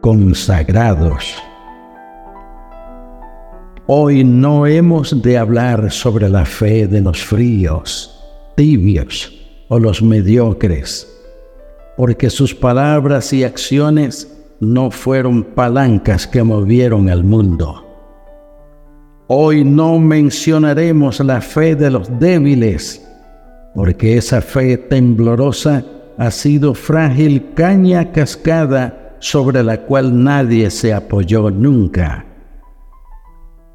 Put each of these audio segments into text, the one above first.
Consagrados. Hoy no hemos de hablar sobre la fe de los fríos, tibios o los mediocres, porque sus palabras y acciones no fueron palancas que movieron al mundo. Hoy no mencionaremos la fe de los débiles, porque esa fe temblorosa ha sido frágil caña cascada sobre la cual nadie se apoyó nunca.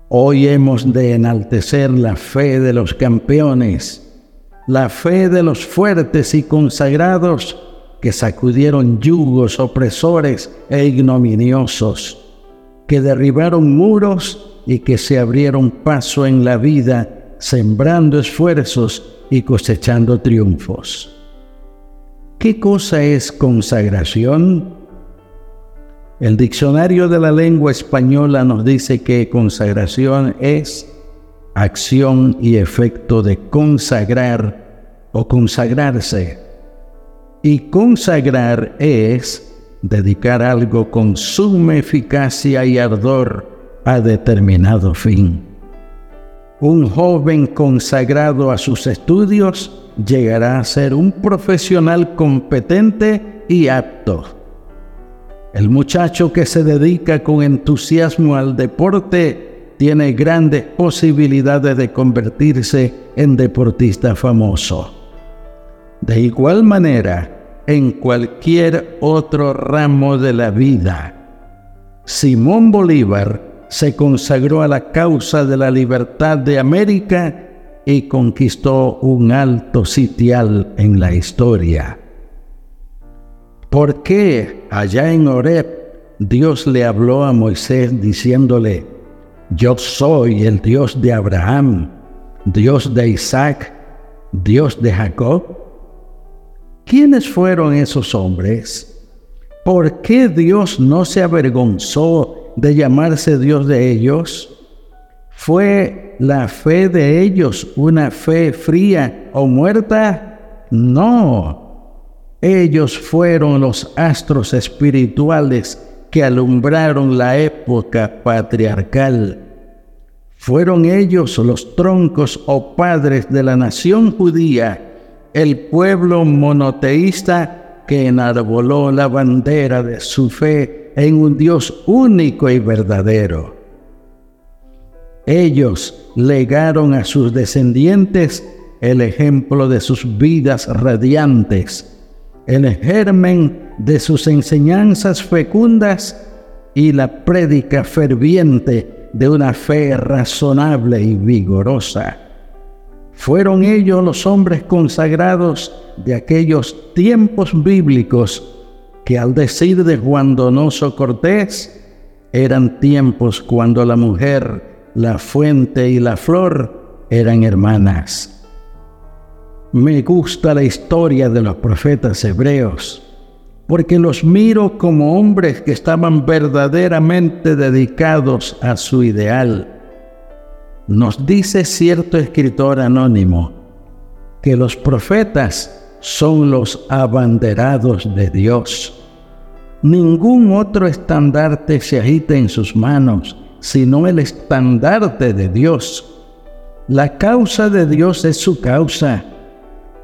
Hoy hemos de enaltecer la fe de los campeones, la fe de los fuertes y consagrados que sacudieron yugos opresores e ignominiosos, que derribaron muros y que se abrieron paso en la vida, sembrando esfuerzos y cosechando triunfos. ¿Qué cosa es consagración? El diccionario de la lengua española nos dice que consagración es acción y efecto de consagrar o consagrarse. Y consagrar es dedicar algo con suma eficacia y ardor a determinado fin. Un joven consagrado a sus estudios llegará a ser un profesional competente y apto el muchacho que se dedica con entusiasmo al deporte tiene grandes posibilidades de convertirse en deportista famoso. De igual manera, en cualquier otro ramo de la vida, Simón Bolívar se consagró a la causa de la libertad de América y conquistó un alto sitial en la historia. ¿Por qué allá en Horeb Dios le habló a Moisés diciéndole, yo soy el Dios de Abraham, Dios de Isaac, Dios de Jacob? ¿Quiénes fueron esos hombres? ¿Por qué Dios no se avergonzó de llamarse Dios de ellos? ¿Fue la fe de ellos una fe fría o muerta? No, ellos fueron los astros espirituales que alumbraron la época patriarcal. Fueron ellos los troncos o padres de la nación judía, el pueblo monoteísta que enarboló la bandera de su fe en un Dios único y verdadero. Ellos legaron a sus descendientes el ejemplo de sus vidas radiantes el germen de sus enseñanzas fecundas y la prédica ferviente de una fe razonable y vigorosa. Fueron ellos los hombres consagrados de aquellos tiempos bíblicos que al decir de Juan Donoso Cortés, eran tiempos cuando la mujer, la fuente y la flor eran hermanas. Me gusta la historia de los profetas hebreos, porque los miro como hombres que estaban verdaderamente dedicados a su ideal. Nos dice cierto escritor anónimo que los profetas son los abanderados de Dios. Ningún otro estandarte se agita en sus manos, sino el estandarte de Dios. La causa de Dios es su causa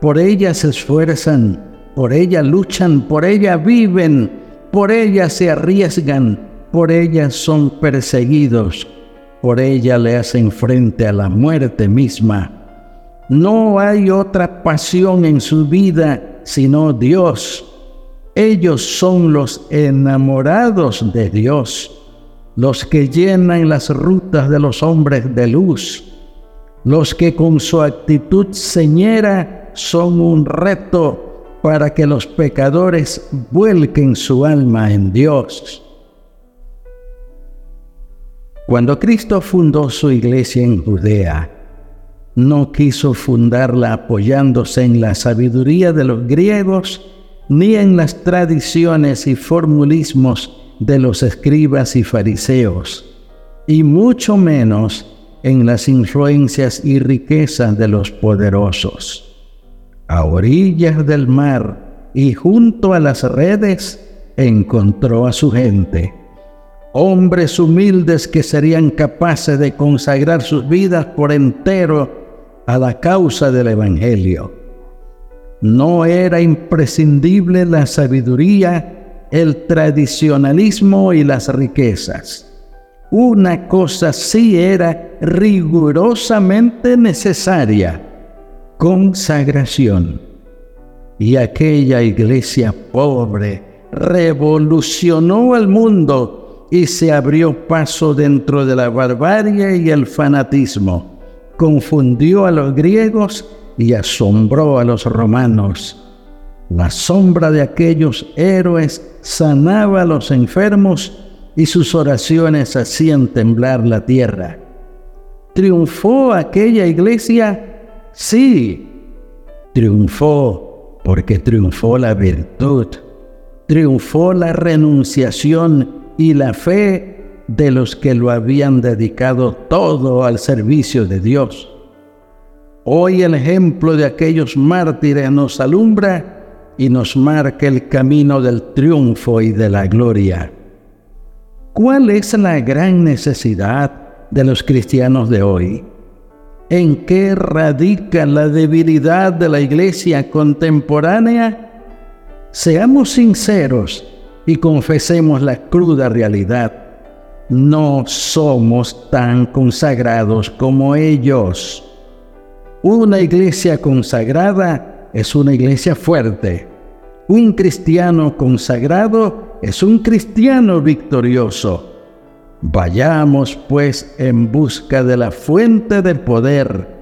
por ella se esfuerzan, por ella luchan, por ella viven, por ella se arriesgan, por ella son perseguidos, por ella le hacen frente a la muerte misma. No hay otra pasión en su vida sino Dios. Ellos son los enamorados de Dios, los que llenan las rutas de los hombres de luz, los que con su actitud señera son un reto para que los pecadores vuelquen su alma en Dios. Cuando Cristo fundó su iglesia en Judea, no quiso fundarla apoyándose en la sabiduría de los griegos ni en las tradiciones y formulismos de los escribas y fariseos, y mucho menos en las influencias y riquezas de los poderosos. A orillas del mar y junto a las redes encontró a su gente, hombres humildes que serían capaces de consagrar sus vidas por entero a la causa del Evangelio no era imprescindible la sabiduría, el tradicionalismo y las riquezas. Una cosa sí era rigurosamente necesaria, consagración. Y aquella iglesia pobre revolucionó al mundo y se abrió paso dentro de la barbarie y el fanatismo. Confundió a los griegos y asombró a los romanos. La sombra de aquellos héroes sanaba a los enfermos y sus oraciones hacían temblar la tierra. ¿Triunfó aquella iglesia? Sí, triunfó porque triunfó la virtud, triunfó la renunciación y la fe de los que lo habían dedicado todo al servicio de Dios. Hoy el ejemplo de aquellos mártires nos alumbra y nos marca el camino del triunfo y de la gloria. ¿Cuál es la gran necesidad de los cristianos de hoy? ¿En qué radica la debilidad de la iglesia contemporánea? Seamos sinceros y confesemos la cruda realidad. No somos tan consagrados como ellos. Una iglesia consagrada es una iglesia fuerte. Un cristiano consagrado es un cristiano victorioso. Vayamos pues en busca de la fuente del poder.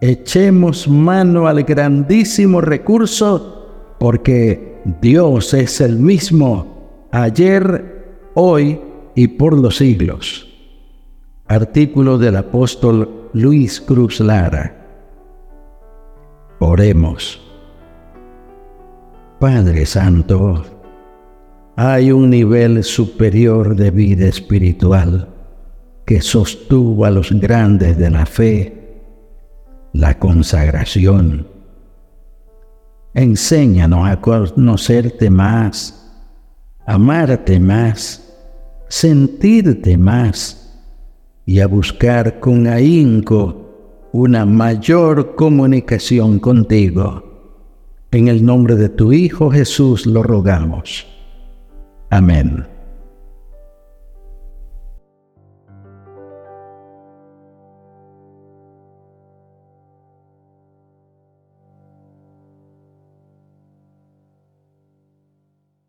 Echemos mano al grandísimo recurso porque Dios es el mismo ayer, hoy y por los siglos. Artículo del apóstol Luis Cruz Lara. Oremos. Padre Santo, hay un nivel superior de vida espiritual que sostuvo a los grandes de la fe, la consagración. Enséñanos a conocerte más, amarte más, sentirte más y a buscar con ahínco una mayor comunicación contigo. En el nombre de tu Hijo Jesús lo rogamos. Amen.